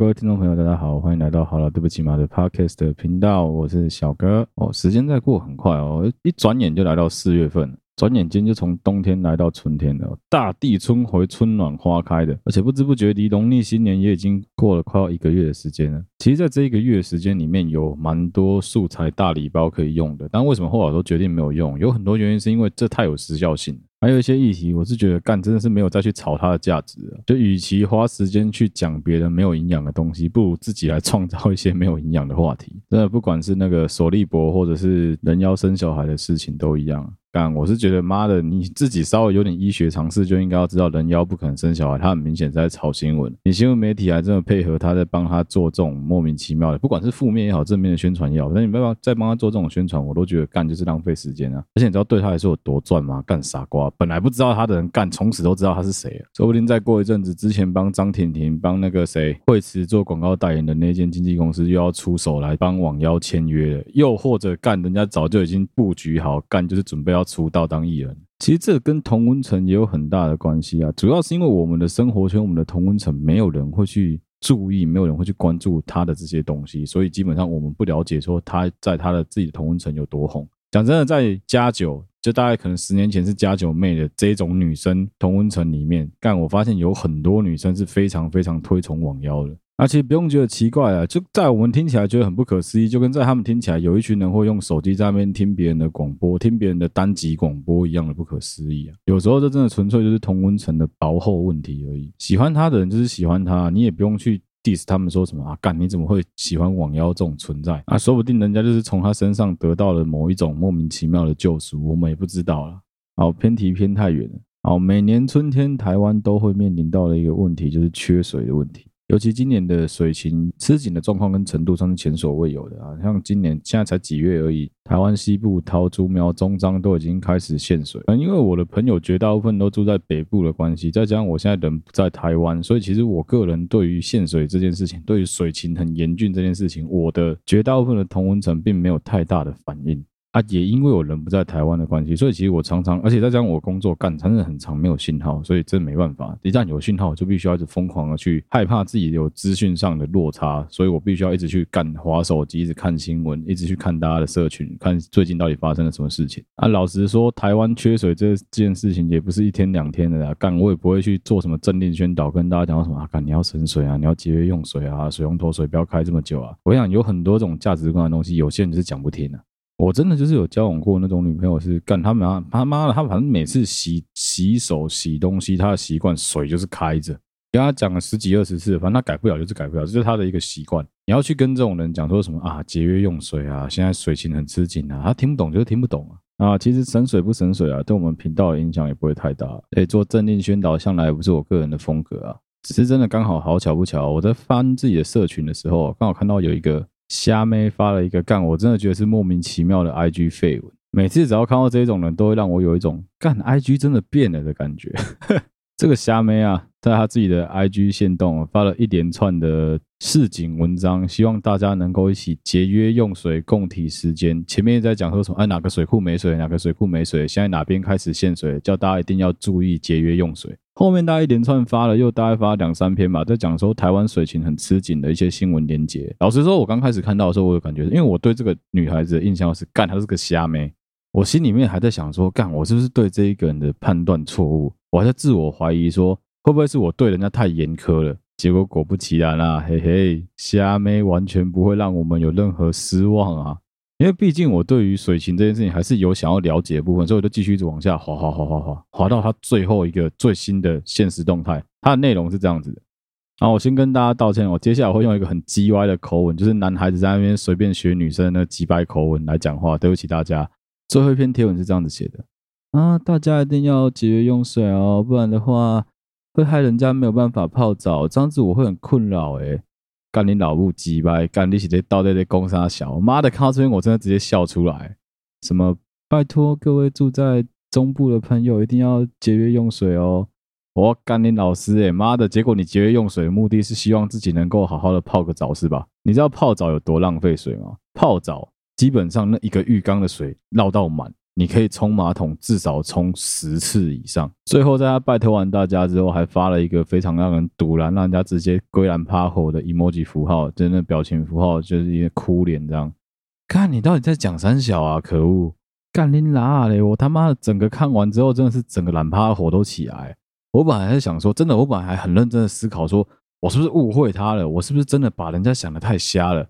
各位听众朋友，大家好，欢迎来到好了，对不起嘛的 Podcast 的频道，我是小哥。哦，时间在过很快哦，一转眼就来到四月份。转眼间就从冬天来到春天了，大地春回，春暖花开的，而且不知不觉离农历新年也已经过了快要一个月的时间了。其实，在这一个月的时间里面，有蛮多素材大礼包可以用的，但为什么后来都决定没有用？有很多原因是因为这太有时效性了。还有一些议题，我是觉得干真的是没有再去炒它的价值了。就与其花时间去讲别人没有营养的东西，不如自己来创造一些没有营养的话题。真的，不管是那个索利博，或者是人妖生小孩的事情，都一样。干，我是觉得妈的，你自己稍微有点医学常识，就应该要知道人妖不可能生小孩，他很明显在炒新闻。你新闻媒体还这么配合他，在帮他做这种莫名其妙的，不管是负面也好，正面的宣传也好，那你没办法再帮他做这种宣传，我都觉得干就是浪费时间啊！而且你知道对他来说有多赚吗？干傻瓜，本来不知道他的人干，从此都知道他是谁了，说不定再过一阵子，之前帮张婷婷、帮那个谁惠慈做广告代言的那间经纪公司又要出手来帮网妖签约了，又或者干人家早就已经布局好，干就是准备要要出道当艺人。其实这跟同温层也有很大的关系啊，主要是因为我们的生活圈，我们的同温层没有人会去注意，没有人会去关注他的这些东西，所以基本上我们不了解说他在他的自己的同温层有多红。讲真的，在加九，就大概可能十年前是加九妹的这种女生同温层里面，但我发现有很多女生是非常非常推崇网妖的。而且不用觉得奇怪啊，就在我们听起来觉得很不可思议，就跟在他们听起来有一群人会用手机在那边听别人的广播，听别人的单集广播一样的不可思议啊。有时候这真的纯粹就是同温层的薄厚问题而已。喜欢他的人就是喜欢他，你也不用去 diss 他们说什么啊，干你怎么会喜欢网妖这种存在啊？说不定人家就是从他身上得到了某一种莫名其妙的救赎，我们也不知道了。好，偏题偏太远了。好，每年春天台湾都会面临到的一个问题就是缺水的问题。尤其今年的水情吃紧的状况跟程度上是前所未有的啊！像今年现在才几月而已，台湾西部桃竹苗中彰都已经开始限水。嗯，因为我的朋友绝大部分都住在北部的关系，再加上我现在人不在台湾，所以其实我个人对于限水这件事情，对于水情很严峻这件事情，我的绝大部分的同温层并没有太大的反应。啊，也因为我人不在台湾的关系，所以其实我常常，而且再加上我工作干，真的很长没有信号，所以真没办法。一旦有信号，我就必须要一直疯狂的去害怕自己有资讯上的落差，所以我必须要一直去干滑手机，一直看新闻，一直去看大家的社群，看最近到底发生了什么事情。啊，老实说，台湾缺水这件事情也不是一天两天的啦，干我也不会去做什么政令宣导，跟大家讲什么啊，干你要省水啊，你要节约用水啊，水龙头水不要开这么久啊。我想有很多这种价值观的东西，有些人是讲不听的。我真的就是有交往过那种女朋友，是干他们啊，他妈的，他反正每次洗洗手、洗东西，他的习惯水就是开着。跟他讲了十几二十次，反正他改不了就是改不了，这是他的一个习惯。你要去跟这种人讲说什么啊，节约用水啊，现在水情很吃紧啊，他听不懂就是听不懂啊。啊，其实省水不省水啊，对我们频道的影响也不会太大。诶，做政令宣导向来不是我个人的风格啊，只是真的刚好好巧不巧，我在翻自己的社群的时候，刚好看到有一个。虾妹发了一个干，我真的觉得是莫名其妙的 IG 废文。每次只要看到这种人，都会让我有一种干 IG 真的变了的感觉。这个虾妹啊，在他自己的 IG 线动发了一连串的市井文章，希望大家能够一起节约用水，共体时间。前面在讲说什么？哎，哪个水库没水？哪个水库没水？现在哪边开始限水？叫大家一定要注意节约用水。后面大概一连串发了，又大概发了两三篇吧，在讲说台湾水情很吃紧的一些新闻连结。老实说，我刚开始看到的时候，我有感觉，因为我对这个女孩子的印象是干，她是个虾妹。我心里面还在想说，干，我是不是对这一个人的判断错误？我还在自我怀疑说，会不会是我对人家太严苛了？结果果不其然啊，嘿嘿，虾妹完全不会让我们有任何失望啊。因为毕竟我对于水情这件事情还是有想要了解的部分，所以我就继续一直往下滑滑滑滑滑滑到它最后一个最新的限时动态。它的内容是这样子的。好，我先跟大家道歉，我接下来会用一个很鸡歪的口吻，就是男孩子在那边随便学女生的鸡掰口吻来讲话，对不起大家。最后一篇贴文是这样子写的啊，大家一定要节约用水哦，不然的话会害人家没有办法泡澡，这样子我会很困扰诶。干你老母鸡掰！干你是在倒在在攻杀小妈的！看到这边我真的直接笑出来。什么？拜托各位住在中部的朋友一定要节约用水哦！我干你老师诶，妈的！结果你节约用水的目的是希望自己能够好好的泡个澡是吧？你知道泡澡有多浪费水吗？泡澡基本上那一个浴缸的水绕到满，你可以冲马桶至少冲十次以上。最后在他拜托完大家之后，还发了一个非常让人堵然，让人家直接归然趴火的 emoji 符号，真的表情符号，就是一个哭脸这样。看你到底在讲三小啊！可恶，干你拉嘞！我他妈的整个看完之后，真的是整个懒趴火都起来。我本来还在想说，真的，我本来还很认真的思考说，我是不是误会他了？我是不是真的把人家想得太瞎了？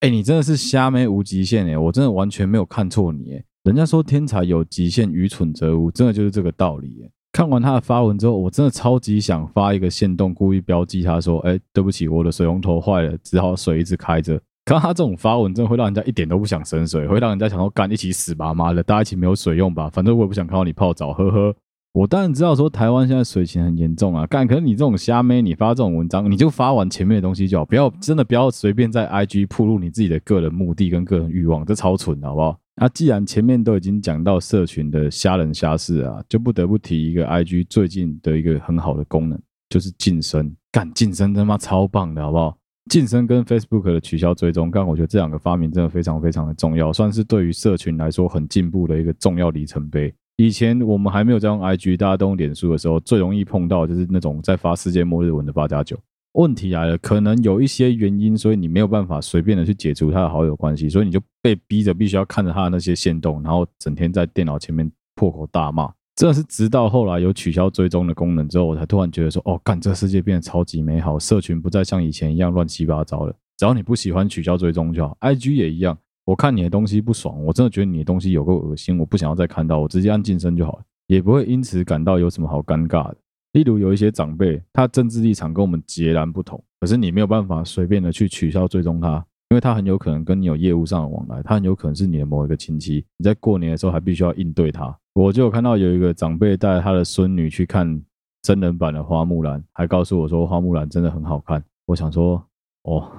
哎，你真的是瞎没无极限哎！我真的完全没有看错你哎！人家说天才有极限，愚蠢则无，真的就是这个道理！看完他的发文之后，我真的超级想发一个限动，故意标记他说：“哎，对不起，我的水龙头坏了，只好水一直开着。”看他这种发文，真的会让人家一点都不想省水，会让人家想说干一起死吧妈的，大家一起没有水用吧？反正我也不想看到你泡澡，呵呵。我当然知道说台湾现在水情很严重啊，干，可是你这种瞎妹，你发这种文章，你就发完前面的东西就好，不要真的不要随便在 IG 铺露你自己的个人目的跟个人欲望，这超蠢的好不好？那既然前面都已经讲到社群的虾人虾事啊，就不得不提一个 IG 最近的一个很好的功能，就是晋升，干晋升他妈超棒的好不好？晋升跟 Facebook 的取消追踪，干我觉得这两个发明真的非常非常的重要，算是对于社群来说很进步的一个重要里程碑。以前我们还没有在用 IG，大家都用脸书的时候，最容易碰到就是那种在发世界末日文的八加九。问题来了，可能有一些原因，所以你没有办法随便的去解除他的好友关系，所以你就被逼着必须要看着他的那些线动，然后整天在电脑前面破口大骂。真的是直到后来有取消追踪的功能之后，我才突然觉得说，哦，干，这世界变得超级美好，社群不再像以前一样乱七八糟了。只要你不喜欢取消追踪就好，IG 也一样。我看你的东西不爽，我真的觉得你的东西有够恶心，我不想要再看到，我直接按晋升就好了，也不会因此感到有什么好尴尬的。例如有一些长辈，他政治立场跟我们截然不同，可是你没有办法随便的去取消追踪他，因为他很有可能跟你有业务上的往来，他很有可能是你的某一个亲戚，你在过年的时候还必须要应对他。我就有看到有一个长辈带他的孙女去看真人版的花木兰，还告诉我说花木兰真的很好看。我想说，哦。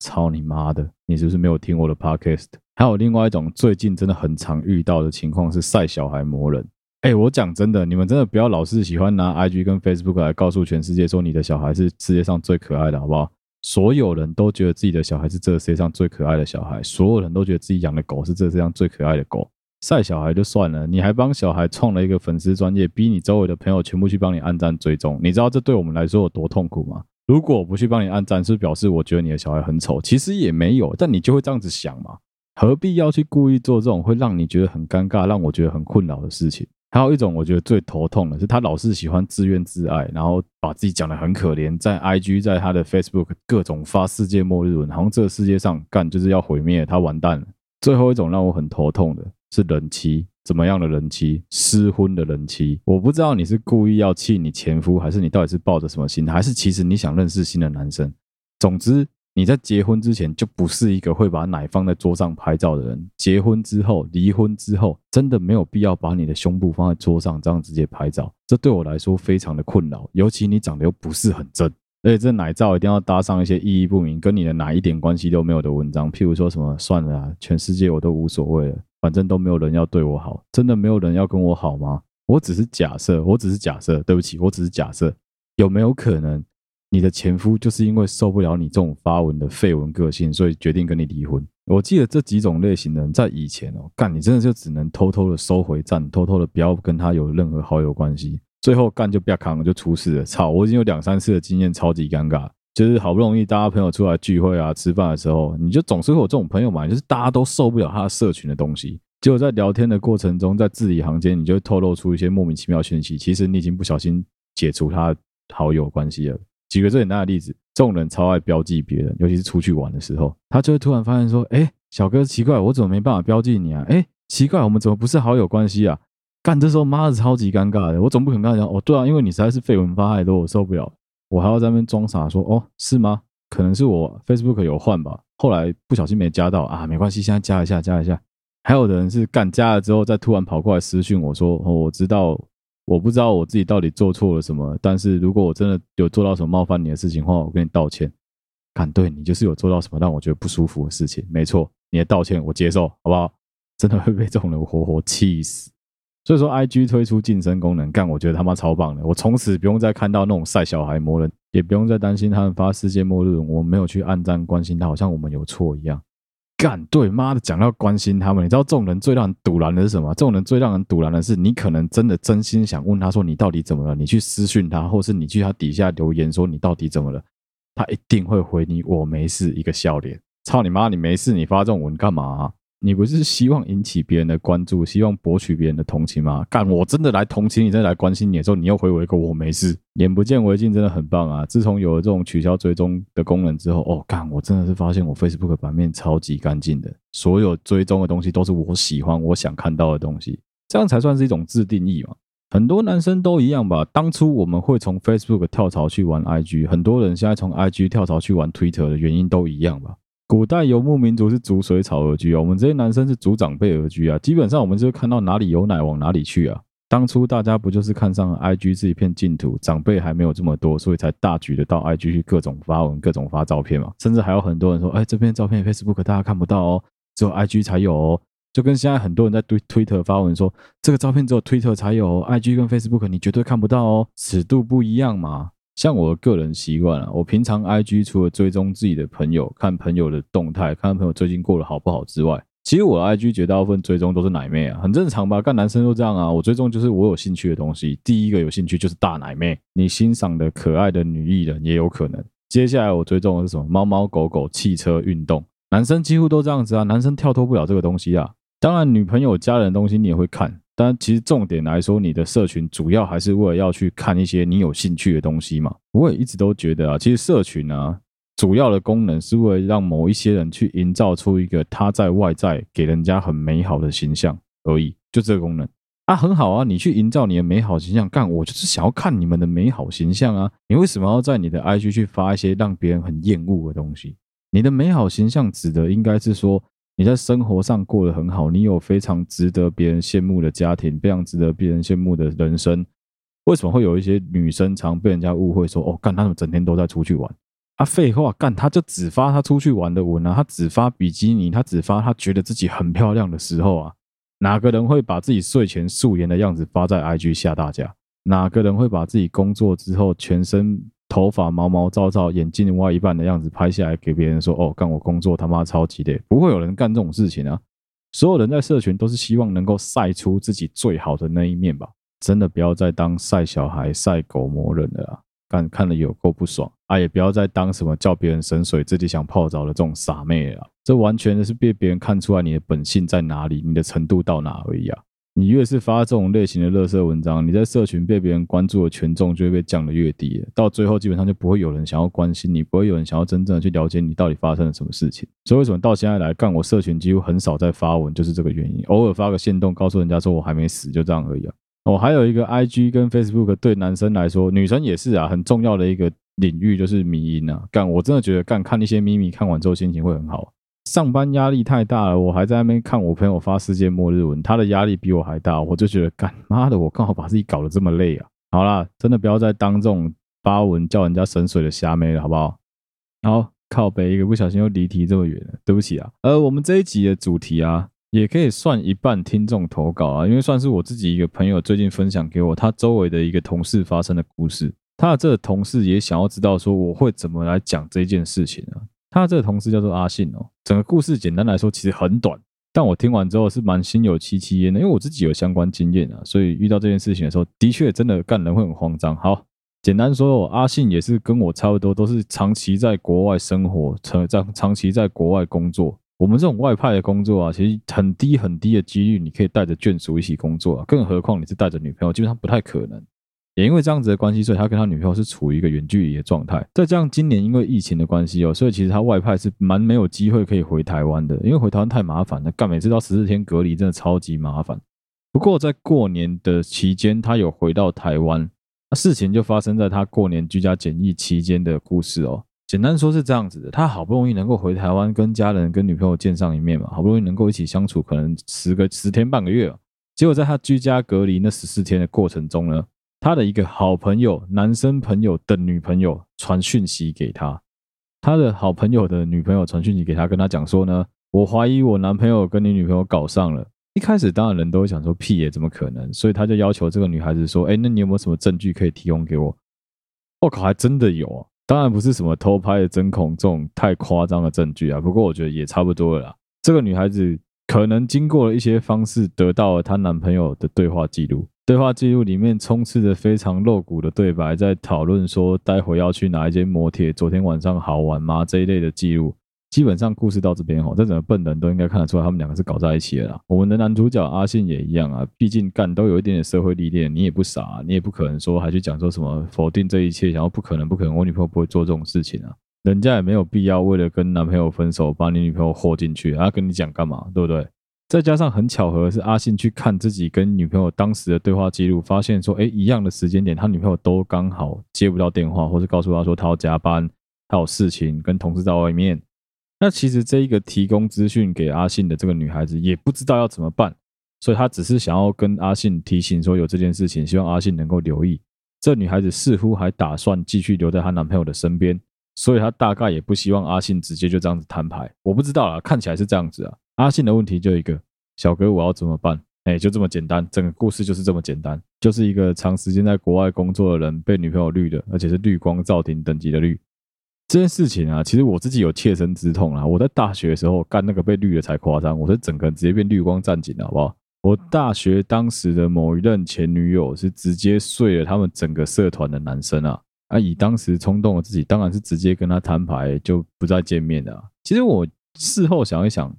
操你妈的！你是不是没有听我的 podcast？还有另外一种最近真的很常遇到的情况是晒小孩磨人。哎，我讲真的，你们真的不要老是喜欢拿 IG 跟 Facebook 来告诉全世界说你的小孩是世界上最可爱的，好不好？所有人都觉得自己的小孩是这个世界上最可爱的小孩，所有人都觉得自己养的狗是这个世界上最可爱的狗。晒小孩就算了，你还帮小孩创了一个粉丝专业，逼你周围的朋友全部去帮你按赞追踪，你知道这对我们来说有多痛苦吗？如果我不去帮你按赞，是表示我觉得你的小孩很丑。其实也没有，但你就会这样子想嘛？何必要去故意做这种会让你觉得很尴尬、让我觉得很困扰的事情？还有一种我觉得最头痛的是，他老是喜欢自怨自艾，然后把自己讲得很可怜，在 IG、在他的 Facebook 各种发世界末日文，好像这个世界上干就是要毁灭，他完蛋了。最后一种让我很头痛的是人妻。怎么样的人妻？失婚的人妻？我不知道你是故意要气你前夫，还是你到底是抱着什么心态，还是其实你想认识新的男生？总之，你在结婚之前就不是一个会把奶放在桌上拍照的人。结婚之后，离婚之后，真的没有必要把你的胸部放在桌上这样直接拍照。这对我来说非常的困扰，尤其你长得又不是很正，而且这奶照一定要搭上一些意义不明、跟你的奶一点关系都没有的文章，譬如说什么算了啊，全世界我都无所谓了。反正都没有人要对我好，真的没有人要跟我好吗？我只是假设，我只是假设，对不起，我只是假设，有没有可能你的前夫就是因为受不了你这种发文的废文个性，所以决定跟你离婚？我记得这几种类型的人在以前哦，干你真的就只能偷偷的收回赞，偷偷的不要跟他有任何好友关系，最后干就不要扛了，就出事了。操，我已经有两三次的经验，超级尴尬。就是好不容易大家朋友出来聚会啊、吃饭的时候，你就总是会有这种朋友嘛，就是大家都受不了他的社群的东西。结果在聊天的过程中，在字里行间，你就透露出一些莫名其妙讯息。其实你已经不小心解除他好友关系了。举个最简单的例子，这种人超爱标记别人，尤其是出去玩的时候，他就会突然发现说：“哎，小哥，奇怪，我怎么没办法标记你啊？哎，奇怪，我们怎么不是好友关系啊？”干，这时候妈的超级尴尬的，我总不可能跟他讲：“哦，对啊，因为你实在是废文发太多，我受不了。”我还要在那边装傻说：“哦，是吗？可能是我 Facebook 有换吧，后来不小心没加到啊，没关系，现在加一下，加一下。”还有的人是干加了之后，再突然跑过来私讯我说：“哦，我知道，我不知道我自己到底做错了什么，但是如果我真的有做到什么冒犯你的事情的话，我跟你道歉。敢，对你就是有做到什么让我觉得不舒服的事情，没错，你的道歉我接受，好不好？真的会被这种人活活气死。”所以说，IG 推出晋升功能，干，我觉得他妈超棒的。我从此不用再看到那种晒小孩魔人，也不用再担心他们发世界末日，我没有去暗赞关心他，好像我们有错一样。干对妈的，讲到关心他们，你知道这种人最让人堵拦的是什么？这种人最让人堵拦的是，你可能真的真心想问他说你到底怎么了？你去私讯他，或是你去他底下留言说你到底怎么了？他一定会回你我没事，一个笑脸。操你妈！你没事，你发这种文干嘛？你不是希望引起别人的关注，希望博取别人的同情吗？干，我真的来同情你，真的来关心你的时候，你又回我一个我没事，眼不见为净，真的很棒啊！自从有了这种取消追踪的功能之后，哦，干，我真的是发现我 Facebook 版面超级干净的，所有追踪的东西都是我喜欢、我想看到的东西，这样才算是一种自定义嘛。很多男生都一样吧？当初我们会从 Facebook 跳槽去玩 IG，很多人现在从 IG 跳槽去玩 Twitter 的原因都一样吧？古代游牧民族是逐水草而居啊，我们这些男生是逐长辈而居啊。基本上我们就是看到哪里有奶往哪里去啊。当初大家不就是看上 IG 这一片净土，长辈还没有这么多，所以才大举的到 IG 去各种发文、各种发照片嘛。甚至还有很多人说，哎，这篇照片 Facebook 大家看不到哦，只有 IG 才有哦。就跟现在很多人在推 Twitter 发文说，这个照片只有 Twitter 才有哦，IG 跟 Facebook 你绝对看不到哦，尺度不一样嘛。像我个人习惯啊，我平常 IG 除了追踪自己的朋友，看朋友的动态，看朋友最近过得好不好之外，其实我的 IG 绝大部分追踪都是奶妹啊，很正常吧？干男生都这样啊。我追踪就是我有兴趣的东西，第一个有兴趣就是大奶妹，你欣赏的可爱的女艺人也有可能。接下来我追踪的是什么？猫猫狗狗、汽车、运动，男生几乎都这样子啊，男生跳脱不了这个东西啊。当然，女朋友、家人的东西你也会看。但其实重点来说，你的社群主要还是为了要去看一些你有兴趣的东西嘛。我也一直都觉得啊，其实社群啊，主要的功能是为了让某一些人去营造出一个他在外在给人家很美好的形象而已，就这个功能啊，很好啊，你去营造你的美好形象，干，我就是想要看你们的美好形象啊。你为什么要在你的 IG 去发一些让别人很厌恶的东西？你的美好形象指的应该是说。你在生活上过得很好，你有非常值得别人羡慕的家庭，非常值得别人羡慕的人生。为什么会有一些女生常被人家误会说，哦，干，他们整天都在出去玩啊？废话，干，他就只发他出去玩的文啊，他只发比基尼，他只发他觉得自己很漂亮的时候啊。哪个人会把自己睡前素颜的样子发在 IG 吓大家？哪个人会把自己工作之后全身？头发毛毛躁躁，眼镜歪一半的样子拍下来给别人说：“哦，干我工作他妈超级累。”不会有人干这种事情啊！所有人在社群都是希望能够晒出自己最好的那一面吧？真的不要再当晒小孩、晒狗魔人了啊！干看了有够不爽啊！也不要再当什么叫别人省水、自己想泡澡的这种傻妹了。这完全是被别人看出来你的本性在哪里，你的程度到哪而已啊！你越是发这种类型的垃圾文章，你在社群被别人关注的权重就会被降得越低，到最后基本上就不会有人想要关心你，不会有人想要真正的去了解你到底发生了什么事情。所以为什么到现在来干，我社群几乎很少在发文，就是这个原因。偶尔发个线动，告诉人家说我还没死，就这样而已啊。哦，还有一个 IG 跟 Facebook 对男生来说，女生也是啊，很重要的一个领域就是迷因啊。干，我真的觉得干看一些咪咪，看完之后心情会很好。上班压力太大了，我还在那边看我朋友发世界末日文，他的压力比我还大，我就觉得干妈的，我刚好把自己搞得这么累啊！好啦，真的不要再当这种发文叫人家神水的瞎妹了，好不好？好，靠北一个不小心又离题这么远了，对不起啊。呃，我们这一集的主题啊，也可以算一半听众投稿啊，因为算是我自己一个朋友最近分享给我他周围的一个同事发生的故事，他的这个同事也想要知道说我会怎么来讲这件事情啊。他这个同事叫做阿信哦，整个故事简单来说其实很短，但我听完之后是蛮心有戚戚焉的，因为我自己有相关经验啊，所以遇到这件事情的时候，的确真的干人会很慌张。好，简单说，阿信也是跟我差不多，都是长期在国外生活，长长长期在国外工作。我们这种外派的工作啊，其实很低很低的几率，你可以带着眷属一起工作啊，更何况你是带着女朋友，基本上不太可能。也因为这样子的关系，所以他跟他女朋友是处于一个远距离的状态。再加上今年因为疫情的关系哦，所以其实他外派是蛮没有机会可以回台湾的，因为回台湾太麻烦了，干每次到十四天隔离，真的超级麻烦。不过在过年的期间，他有回到台湾，那事情就发生在他过年居家检疫期间的故事哦。简单说是这样子的，他好不容易能够回台湾跟家人、跟女朋友见上一面嘛，好不容易能够一起相处，可能十个十天半个月，结果在他居家隔离那十四天的过程中呢。他的一个好朋友，男生朋友的女朋友传讯息给他，他的好朋友的女朋友传讯息给他，跟他讲说呢，我怀疑我男朋友跟你女朋友搞上了。一开始当然人都会想说屁耶，怎么可能？所以他就要求这个女孩子说，哎，那你有没有什么证据可以提供给我？我靠，还真的有啊！当然不是什么偷拍的针孔这种太夸张的证据啊，不过我觉得也差不多了啦。这个女孩子可能经过了一些方式，得到了她男朋友的对话记录。对话记录里面充斥着非常露骨的对白，在讨论说待会要去哪一间摩铁，昨天晚上好玩吗？这一类的记录。基本上故事到这边哦，这整个笨人都应该看得出来，他们两个是搞在一起的啦。我们的男主角阿信也一样啊，毕竟干都有一点点社会历练，你也不傻啊，你也不可能说还去讲说什么否定这一切，然后不可能不可能，我女朋友不会做这种事情啊。人家也没有必要为了跟男朋友分手，把你女朋友豁进去，他跟你讲干嘛，对不对？再加上很巧合是，阿信去看自己跟女朋友当时的对话记录，发现说，哎，一样的时间点，他女朋友都刚好接不到电话，或是告诉他说他要加班，他有事情跟同事在外面。那其实这一个提供资讯给阿信的这个女孩子也不知道要怎么办，所以她只是想要跟阿信提醒说有这件事情，希望阿信能够留意。这女孩子似乎还打算继续留在她男朋友的身边，所以她大概也不希望阿信直接就这样子摊牌。我不知道啦，看起来是这样子啊。阿信的问题就一个，小哥我要怎么办？哎，就这么简单，整个故事就是这么简单，就是一个长时间在国外工作的人被女朋友绿的，而且是绿光照顶等级的绿。这件事情啊，其实我自己有切身之痛啊。我在大学的时候干那个被绿的才夸张，我是整个人直接变绿光战警了，好不好？我大学当时的某一任前女友是直接睡了他们整个社团的男生啊，啊，以当时冲动的自己，当然是直接跟他摊牌，就不再见面了。其实我事后想一想，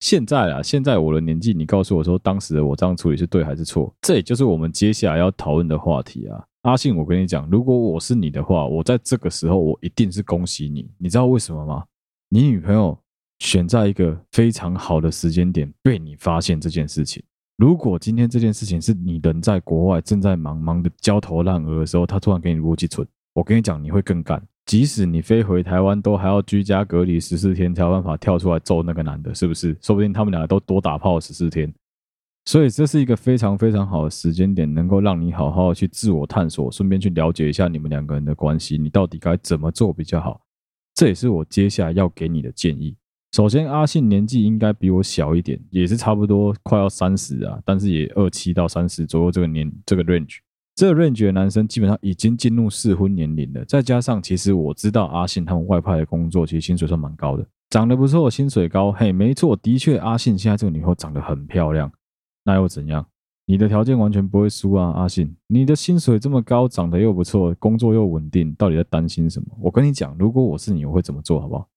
现在啊，现在我的年纪，你告诉我说当时的我这样处理是对还是错？这也就是我们接下来要讨论的话题啊。阿信，我跟你讲，如果我是你的话，我在这个时候我一定是恭喜你。你知道为什么吗？你女朋友选在一个非常好的时间点被你发现这件事情。如果今天这件事情是你人在国外正在忙忙的焦头烂额的时候，他突然给你逻辑存，我跟你讲，你会更干。即使你飞回台湾，都还要居家隔离十四天才有办法跳出来揍那个男的，是不是？说不定他们两个都多打炮十四天。所以这是一个非常非常好的时间点，能够让你好好去自我探索，顺便去了解一下你们两个人的关系，你到底该怎么做比较好。这也是我接下来要给你的建议。首先，阿信年纪应该比我小一点，也是差不多快要三十啊，但是也二七到三十左右这个年这个 range。这个 range 的男生基本上已经进入适婚年龄了。再加上，其实我知道阿信他们外派的工作，其实薪水算蛮高的，长得不错，薪水高。嘿，没错，的确，阿信现在这个女朋友长得很漂亮。那又怎样？你的条件完全不会输啊，阿信！你的薪水这么高，长得又不错，工作又稳定，到底在担心什么？我跟你讲，如果我是你，我会怎么做好不好？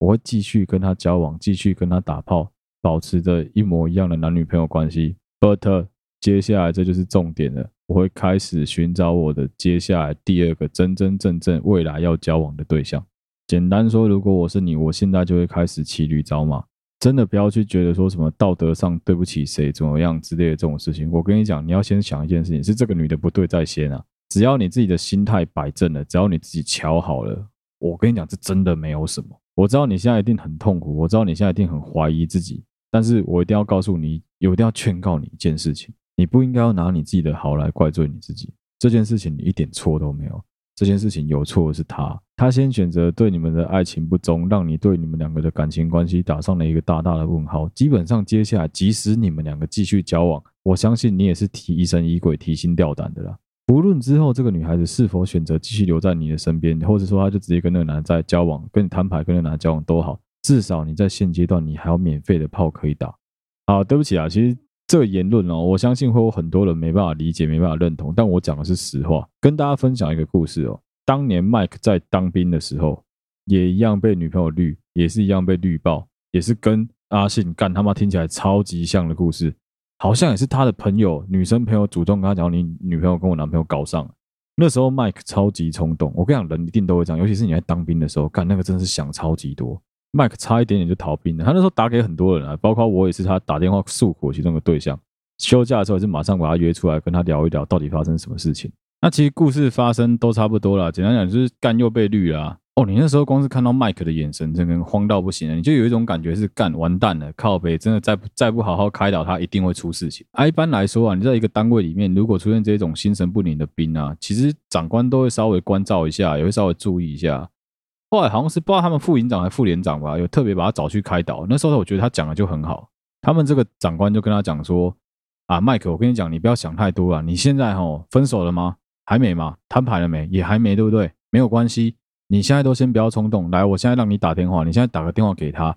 我会继续跟他交往，继续跟他打炮，保持着一模一样的男女朋友关系。But 接下来这就是重点了，我会开始寻找我的接下来第二个真真正正未来要交往的对象。简单说，如果我是你，我现在就会开始骑驴找马。真的不要去觉得说什么道德上对不起谁怎么样之类的这种事情。我跟你讲，你要先想一件事情，是这个女的不对在先啊。只要你自己的心态摆正了，只要你自己瞧好了，我跟你讲，这真的没有什么。我知道你现在一定很痛苦，我知道你现在一定很怀疑自己，但是我一定要告诉你，有一定要劝告你一件事情，你不应该要拿你自己的好来怪罪你自己。这件事情你一点错都没有。这件事情有错的是他，他先选择对你们的爱情不忠，让你对你们两个的感情关系打上了一个大大的问号。基本上，接下来即使你们两个继续交往，我相信你也是提疑神疑鬼、提心吊胆的啦。不论之后这个女孩子是否选择继续留在你的身边，或者说她就直接跟那个男的在交往，跟你摊牌，跟那个男的交往都好，至少你在现阶段你还有免费的炮可以打。好，对不起啊，其实。这个言论哦，我相信会有很多人没办法理解、没办法认同，但我讲的是实话。跟大家分享一个故事哦，当年 Mike 在当兵的时候，也一样被女朋友绿，也是一样被绿爆，也是跟阿信干他妈听起来超级像的故事，好像也是他的朋友、女生朋友主动跟他讲，你女朋友跟我男朋友搞上了。那时候 Mike 超级冲动，我跟你讲，人一定都会这样，尤其是你在当兵的时候，干那个真的是想超级多。麦克差一点点就逃兵了，他那时候打给很多人啊，包括我也是他打电话诉苦其中的对象。休假的时候也是马上把他约出来跟他聊一聊，到底发生什么事情。那其实故事发生都差不多了，简单讲就是干又被绿了啊。哦，你那时候光是看到麦克的眼神，真的慌到不行了，你就有一种感觉是干完蛋了，靠北，真的再不再不好好开导他，一定会出事情。啊，一般来说啊，你在一个单位里面，如果出现这种心神不宁的兵啊，其实长官都会稍微关照一下，也会稍微注意一下。后来好像是不知道他们副营长还是副连长吧，有特别把他找去开导。那时候我觉得他讲的就很好，他们这个长官就跟他讲说：“啊，麦克，我跟你讲，你不要想太多啊。你现在哦分手了吗？还没吗？摊牌了没？也还没，对不对？没有关系，你现在都先不要冲动。来，我现在让你打电话，你现在打个电话给他，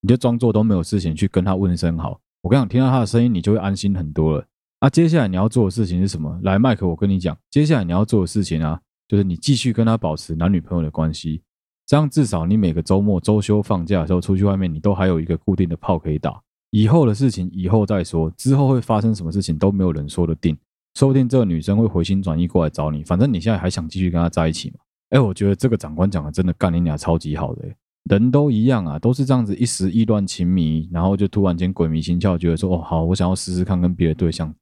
你就装作都没有事情去跟他问声好。我跟你讲，听到他的声音，你就会安心很多了。啊，接下来你要做的事情是什么？来，麦克，我跟你讲，接下来你要做的事情啊，就是你继续跟他保持男女朋友的关系，这样至少你每个周末、周休放假的时候出去外面，你都还有一个固定的炮可以打。以后的事情以后再说，之后会发生什么事情都没有人说得定，说不定这个女生会回心转意过来找你。反正你现在还想继续跟她在一起嘛？哎，我觉得这个长官讲的真的干你俩超级好的，人都一样啊，都是这样子一时意乱情迷，然后就突然间鬼迷心窍，觉得说哦好，我想要试试看跟别的对象。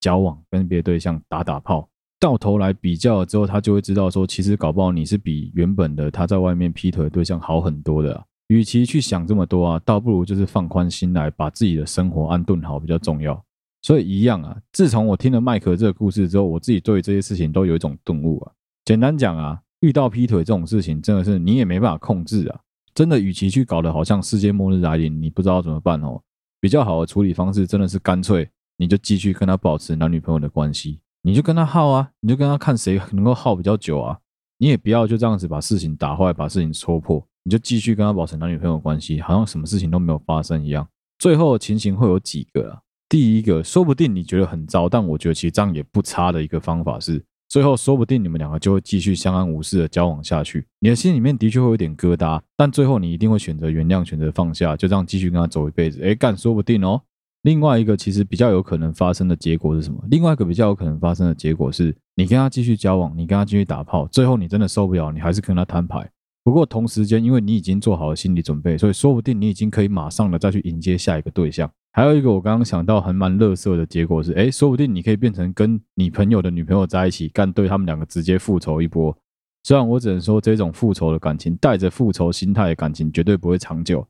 交往跟别的对象打打炮，到头来比较了之后，他就会知道说，其实搞不好你是比原本的他在外面劈腿的对象好很多的啊。与其去想这么多啊，倒不如就是放宽心来，把自己的生活安顿好比较重要。所以一样啊，自从我听了麦克这个故事之后，我自己对这些事情都有一种顿悟啊。简单讲啊，遇到劈腿这种事情，真的是你也没办法控制啊。真的，与其去搞得好像世界末日来临，你不知道怎么办哦，比较好的处理方式真的是干脆。你就继续跟他保持男女朋友的关系，你就跟他耗啊，你就跟他看谁能够耗比较久啊。你也不要就这样子把事情打坏，把事情戳破，你就继续跟他保持男女朋友关系，好像什么事情都没有发生一样。最后的情形会有几个啊？第一个，说不定你觉得很糟，但我觉得其实这样也不差的一个方法是，最后说不定你们两个就会继续相安无事的交往下去。你的心里面的确会有点疙瘩，但最后你一定会选择原谅，选择放下，就这样继续跟他走一辈子。哎，干，说不定哦。另外一个其实比较有可能发生的结果是什么？另外一个比较有可能发生的结果是，你跟他继续交往，你跟他继续打炮，最后你真的受不了，你还是跟他摊牌。不过同时间，因为你已经做好了心理准备，所以说不定你已经可以马上的再去迎接下一个对象。还有一个我刚刚想到还蛮乐色的结果是，诶，说不定你可以变成跟你朋友的女朋友在一起，干对他们两个直接复仇一波。虽然我只能说这种复仇的感情，带着复仇心态的感情绝对不会长久。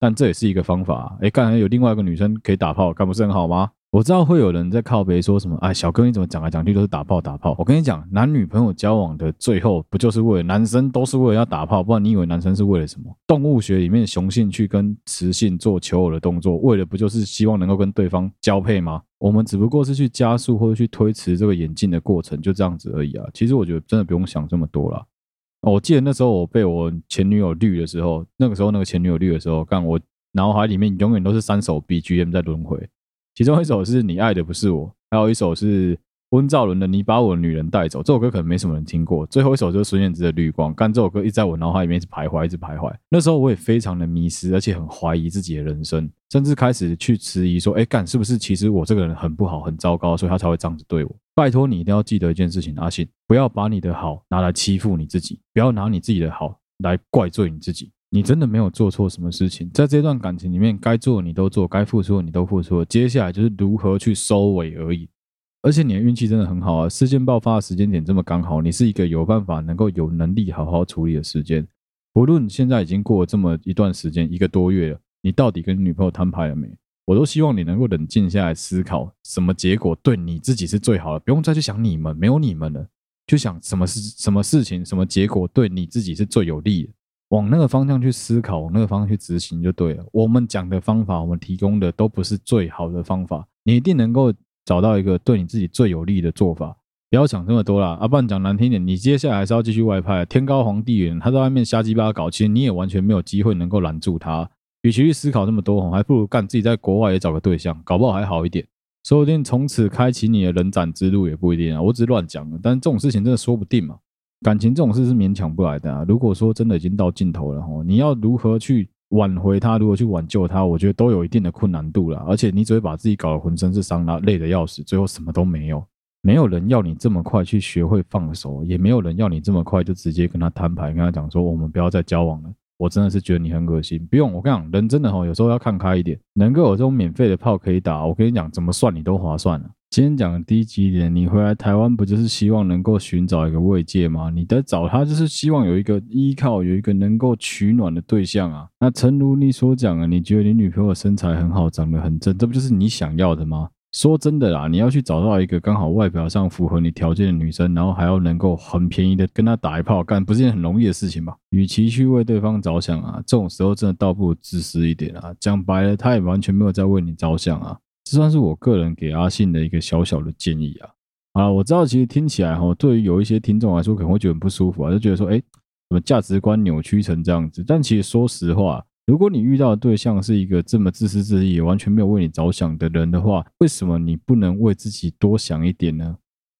但这也是一个方法！哎，刚才有另外一个女生可以打炮，干不是很好吗？我知道会有人在靠北说什么，哎，小哥你怎么讲来讲去都是打炮打炮？我跟你讲，男女朋友交往的最后不就是为了男生都是为了要打炮？不然你以为男生是为了什么？动物学里面雄性去跟雌性做求偶的动作，为了不就是希望能够跟对方交配吗？我们只不过是去加速或者去推迟这个演进的过程，就这样子而已啊！其实我觉得真的不用想这么多了。我记得那时候我被我前女友绿的时候，那个时候那个前女友绿的时候，干我脑海里面永远都是三首 BGM 在轮回，其中一首是你爱的不是我，还有一首是温兆伦的你把我的女人带走。这首歌可能没什么人听过。最后一首就是孙燕姿的绿光。干这首歌一直在我脑海里面一直徘徊，一直徘徊。那时候我也非常的迷失，而且很怀疑自己的人生，甚至开始去质疑说：哎，干是不是其实我这个人很不好，很糟糕，所以他才会这样子对我？拜托你一定要记得一件事情，阿信，不要把你的好拿来欺负你自己，不要拿你自己的好来怪罪你自己。你真的没有做错什么事情，在这段感情里面，该做的你都做，该付出的你都付出了，接下来就是如何去收尾而已。而且你的运气真的很好啊，事件爆发的时间点这么刚好，你是一个有办法能够有能力好好处理的时间。不论现在已经过了这么一段时间，一个多月了，你到底跟女朋友摊牌了没？我都希望你能够冷静下来思考，什么结果对你自己是最好的，不用再去想你们，没有你们了，就想什么事、什么事情、什么结果对你自己是最有利的，往那个方向去思考，往那个方向去执行就对了。我们讲的方法，我们提供的都不是最好的方法，你一定能够找到一个对你自己最有利的做法。不要想这么多啦，阿、啊、不然讲难听点，你接下来还是要继续外派，天高皇帝远，他在外面瞎鸡巴搞，其实你也完全没有机会能够拦住他。与其去思考这么多，还不如干自己在国外也找个对象，搞不好还好一点。说不定从此开启你的人斩之路也不一定啊。我只是乱讲，但这种事情真的说不定嘛。感情这种事是勉强不来的啊。如果说真的已经到尽头了吼，你要如何去挽回他，如何去挽救他，我觉得都有一定的困难度了。而且你只会把自己搞得浑身是伤，然后累得要死，最后什么都没有。没有人要你这么快去学会放手，也没有人要你这么快就直接跟他摊牌，跟他讲说我们不要再交往了。我真的是觉得你很恶心，不用我跟你讲，人真的哈，有时候要看开一点，能够有这种免费的炮可以打，我跟你讲，怎么算你都划算了。今天讲的低级一点，你回来台湾不就是希望能够寻找一个慰藉吗？你在找他就是希望有一个依靠，有一个能够取暖的对象啊。那诚如你所讲的，你觉得你女朋友身材很好，长得很正，这不就是你想要的吗？说真的啦，你要去找到一个刚好外表上符合你条件的女生，然后还要能够很便宜的跟她打一炮干，不是件很容易的事情吧？与其去为对方着想啊，这种时候真的倒不如自私一点啊。讲白了，他也完全没有在为你着想啊。这算是我个人给阿信的一个小小的建议啊。好了，我知道其实听起来哈，对于有一些听众来说可能会觉得很不舒服啊，就觉得说，哎，怎么价值观扭曲成这样子？但其实说实话。如果你遇到的对象是一个这么自私自利、完全没有为你着想的人的话，为什么你不能为自己多想一点呢？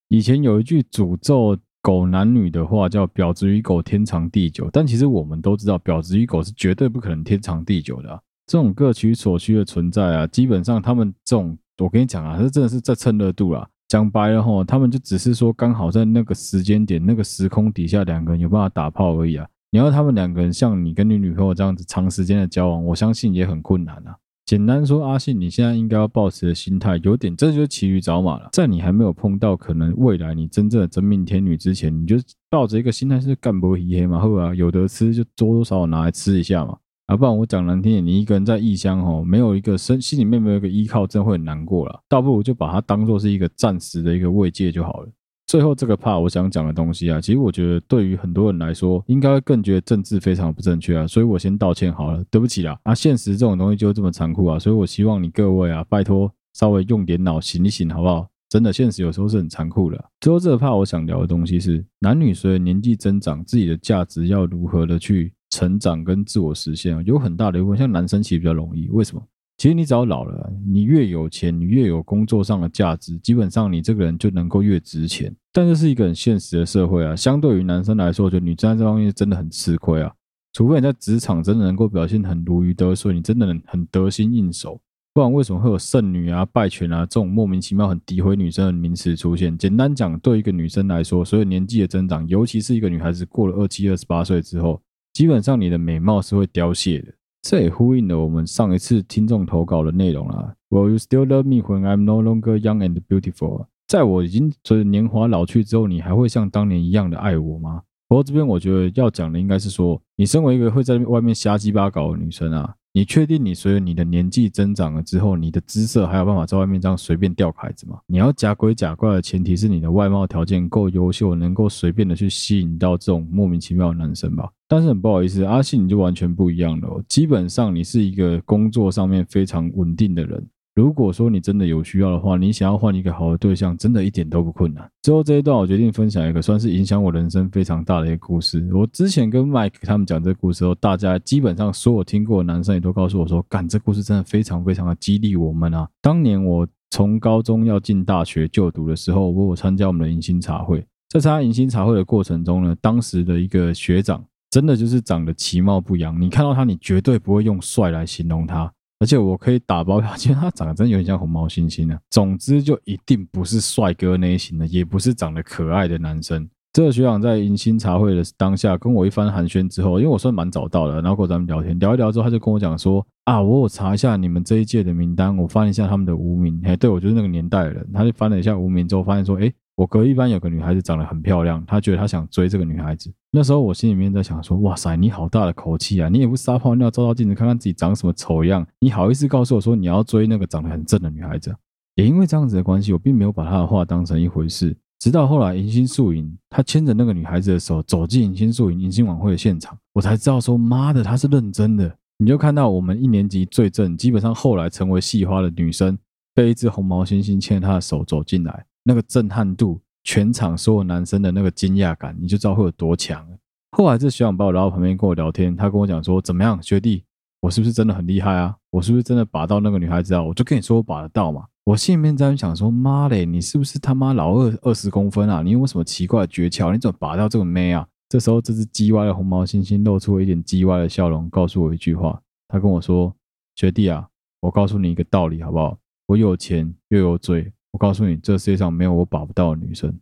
以前有一句诅咒狗男女的话叫“婊子与狗天长地久”，但其实我们都知道，婊子与狗是绝对不可能天长地久的啊。这种各取所需的存在啊，基本上他们这种，我跟你讲啊，这真的是在蹭热度啊。讲白了齁，他们就只是说刚好在那个时间点、那个时空底下，两个人有办法打炮而已啊。你要他们两个人像你跟你女朋友这样子长时间的交往，我相信也很困难啊。简单说，阿信，你现在应该要抱持的心态有点，这就是骑驴找马了。在你还没有碰到可能未来你真正的真命天女之前，你就抱着一个心态是干不黑嘛，后啊有得吃就多多少少拿来吃一下嘛。啊，不然我讲难听点，你一个人在异乡哦，没有一个身心里面没有一个依靠，真会很难过了。倒不如就把它当做是一个暂时的一个慰藉就好了。最后这个 part 我想讲的东西啊，其实我觉得对于很多人来说，应该更觉得政治非常不正确啊，所以我先道歉好了，对不起啦。啊，现实这种东西就这么残酷啊，所以我希望你各位啊，拜托稍微用点脑醒一醒，好不好？真的，现实有时候是很残酷的。最后这个 part 我想聊的东西是，男女随着年纪增长，自己的价值要如何的去。成长跟自我实现有很大的一部分，像男生其实比较容易。为什么？其实你只要老了，你越有钱，你越有工作上的价值，基本上你这个人就能够越值钱。但这是一个很现实的社会啊。相对于男生来说，我觉得女生在这方面真的很吃亏啊。除非你在职场真的能够表现很如鱼得水，你真的能很得心应手。不然为什么会有剩女啊、败犬啊这种莫名其妙很诋毁女生的名词出现？简单讲，对一个女生来说，随着年纪的增长，尤其是一个女孩子过了二七、二十八岁之后。基本上你的美貌是会凋谢的，这也呼应了我们上一次听众投稿的内容啦。Will you still love me when I'm no longer young and beautiful？在我已经随着年华老去之后，你还会像当年一样的爱我吗？不过这边我觉得要讲的应该是说，你身为一个会在外面瞎鸡巴搞的女生啊。你确定你随着你的年纪增长了之后，你的姿色还有办法在外面这样随便钓凯子吗？你要假鬼假怪的前提是你的外貌条件够优秀，能够随便的去吸引到这种莫名其妙的男生吧？但是很不好意思，阿信你就完全不一样了。基本上你是一个工作上面非常稳定的人。如果说你真的有需要的话，你想要换一个好的对象，真的一点都不困难。之后这一段，我决定分享一个算是影响我人生非常大的一个故事。我之前跟 Mike 他们讲这个故事后，大家基本上所有听过的男生也都告诉我说：“干，这故事真的非常非常的激励我们啊！”当年我从高中要进大学就读的时候，我有参加我们的迎新茶会。在参加迎新茶会的过程中呢，当时的一个学长真的就是长得其貌不扬，你看到他，你绝对不会用帅来形容他。而且我可以打包票，其实他长得真有点像红毛猩猩啊。总之就一定不是帅哥那一型的，也不是长得可爱的男生。这个学长在迎新茶会的当下，跟我一番寒暄之后，因为我算蛮早到的，然后跟咱们聊天聊一聊之后，他就跟我讲说啊，我有查一下你们这一届的名单，我翻一下他们的无名。哎，对，我就是那个年代的人。他就翻了一下无名之后，发现说，哎。我隔壁班有个女孩子长得很漂亮，他觉得他想追这个女孩子。那时候我心里面在想说：哇塞，你好大的口气啊！你也不撒泡尿，照照镜子看看自己长什么丑样，你好意思告诉我说你要追那个长得很正的女孩子？也因为这样子的关系，我并没有把他的话当成一回事。直到后来迎新树影，他牵着那个女孩子的手走进迎新树影迎新晚会的现场，我才知道说妈的，他是认真的。你就看到我们一年级最正，基本上后来成为系花的女生，被一只红毛猩猩牵着她的手走进来。那个震撼度，全场所有男生的那个惊讶感，你就知道会有多强。后来这学长把我拉到旁边跟我聊天，他跟我讲说：“怎么样，学弟，我是不是真的很厉害啊？我是不是真的把到那个女孩子啊？”我就跟你说我把得到嘛。我心里面在想说：“妈嘞，你是不是他妈老二二十公分啊？你有什么奇怪的诀窍？你怎么把到这个妹啊？”这时候，这只鸡歪的红毛猩猩露出了一点鸡歪的笑容，告诉我一句话：“他跟我说，学弟啊，我告诉你一个道理好不好？我有钱又有嘴。”我告诉你，这世界上没有我把不到的女生。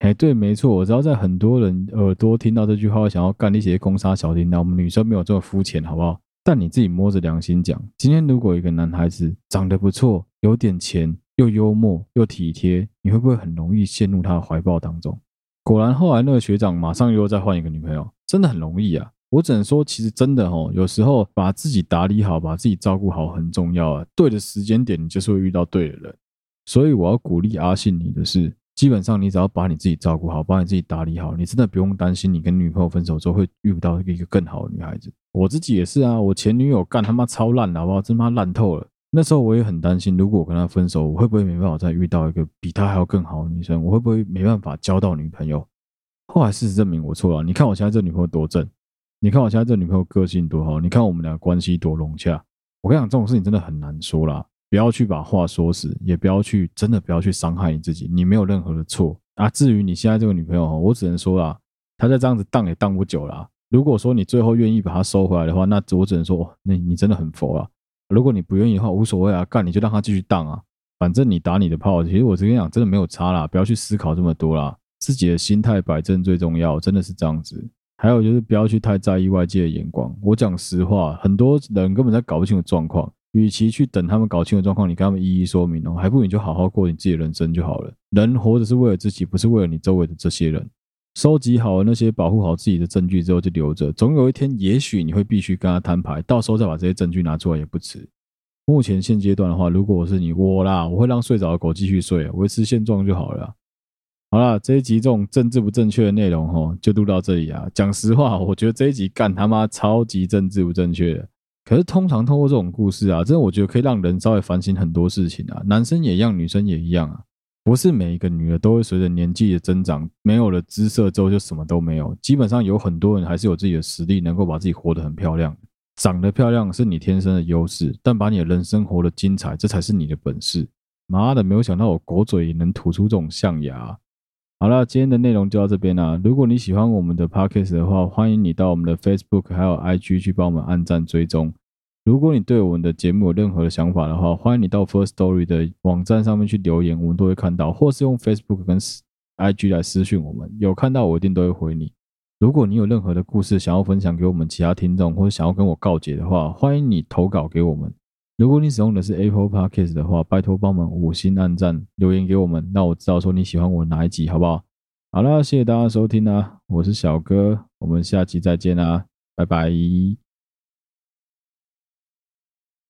哎，对，没错，我知道在很多人耳朵听到这句话，想要干一些攻杀小叮当。我们女生没有这么肤浅，好不好？但你自己摸着良心讲，今天如果一个男孩子长得不错，有点钱，又幽默又体贴，你会不会很容易陷入他的怀抱当中？果然，后来那个学长马上又再换一个女朋友，真的很容易啊。我只能说，其实真的哦，有时候把自己打理好，把自己照顾好很重要啊。对的时间点，你就是会遇到对的人。所以我要鼓励阿信你的是，基本上你只要把你自己照顾好，把你自己打理好，你真的不用担心你跟女朋友分手之后会遇不到一个更好的女孩子。我自己也是啊，我前女友干他妈超烂的，好不好？真他妈烂透了。那时候我也很担心，如果我跟她分手，我会不会没办法再遇到一个比她还要更好的女生？我会不会没办法交到女朋友？后来事实证明我错了。你看我现在这女朋友多正。你看我现在这女朋友个性多好，你看我们俩关系多融洽。我跟你讲，这种事情真的很难说啦，不要去把话说死，也不要去真的不要去伤害你自己，你没有任何的错啊。至于你现在这个女朋友，我只能说啦，她再这样子当也当不久啦。如果说你最后愿意把她收回来的话，那我只能说，那你真的很佛啊。如果你不愿意的话，无所谓啊，干你就让她继续当啊，反正你打你的炮。其实我跟你讲，真的没有差啦，不要去思考这么多啦，自己的心态摆正最重要，真的是这样子。还有就是不要去太在意外界的眼光。我讲实话，很多人根本在搞不清楚状况。与其去等他们搞清楚状况，你跟他们一一说明哦，还不如你就好好过你自己的人生就好了。人活着是为了自己，不是为了你周围的这些人。收集好了那些保护好自己的证据之后，就留着。总有一天，也许你会必须跟他摊牌，到时候再把这些证据拿出来也不迟。目前现阶段的话，如果我是你，我啦，我会让睡着的狗继续睡，维持现状就好了。好了，这一集这种政治不正确的内容吼，就录到这里啊。讲实话，我觉得这一集干他妈超级政治不正确的。可是通常通过这种故事啊，真的我觉得可以让人稍微反省很多事情啊。男生也一样，女生也一样啊。不是每一个女的都会随着年纪的增长，没有了姿色之后就什么都没有。基本上有很多人还是有自己的实力，能够把自己活得很漂亮。长得漂亮是你天生的优势，但把你的人生活得精彩，这才是你的本事。妈的，没有想到我狗嘴也能吐出这种象牙。好了，今天的内容就到这边啦。如果你喜欢我们的 podcast 的话，欢迎你到我们的 Facebook 还有 IG 去帮我们按赞追踪。如果你对我们的节目有任何的想法的话，欢迎你到 First Story 的网站上面去留言，我们都会看到，或是用 Facebook 跟 IG 来私讯我们，有看到我一定都会回你。如果你有任何的故事想要分享给我们其他听众，或者想要跟我告解的话，欢迎你投稿给我们。如果你使用的是 Apple Podcast 的话，拜托帮我们五星按赞留言给我们，让我知道说你喜欢我哪一集，好不好？好了，谢谢大家收听啊，我是小哥，我们下期再见啦，拜拜。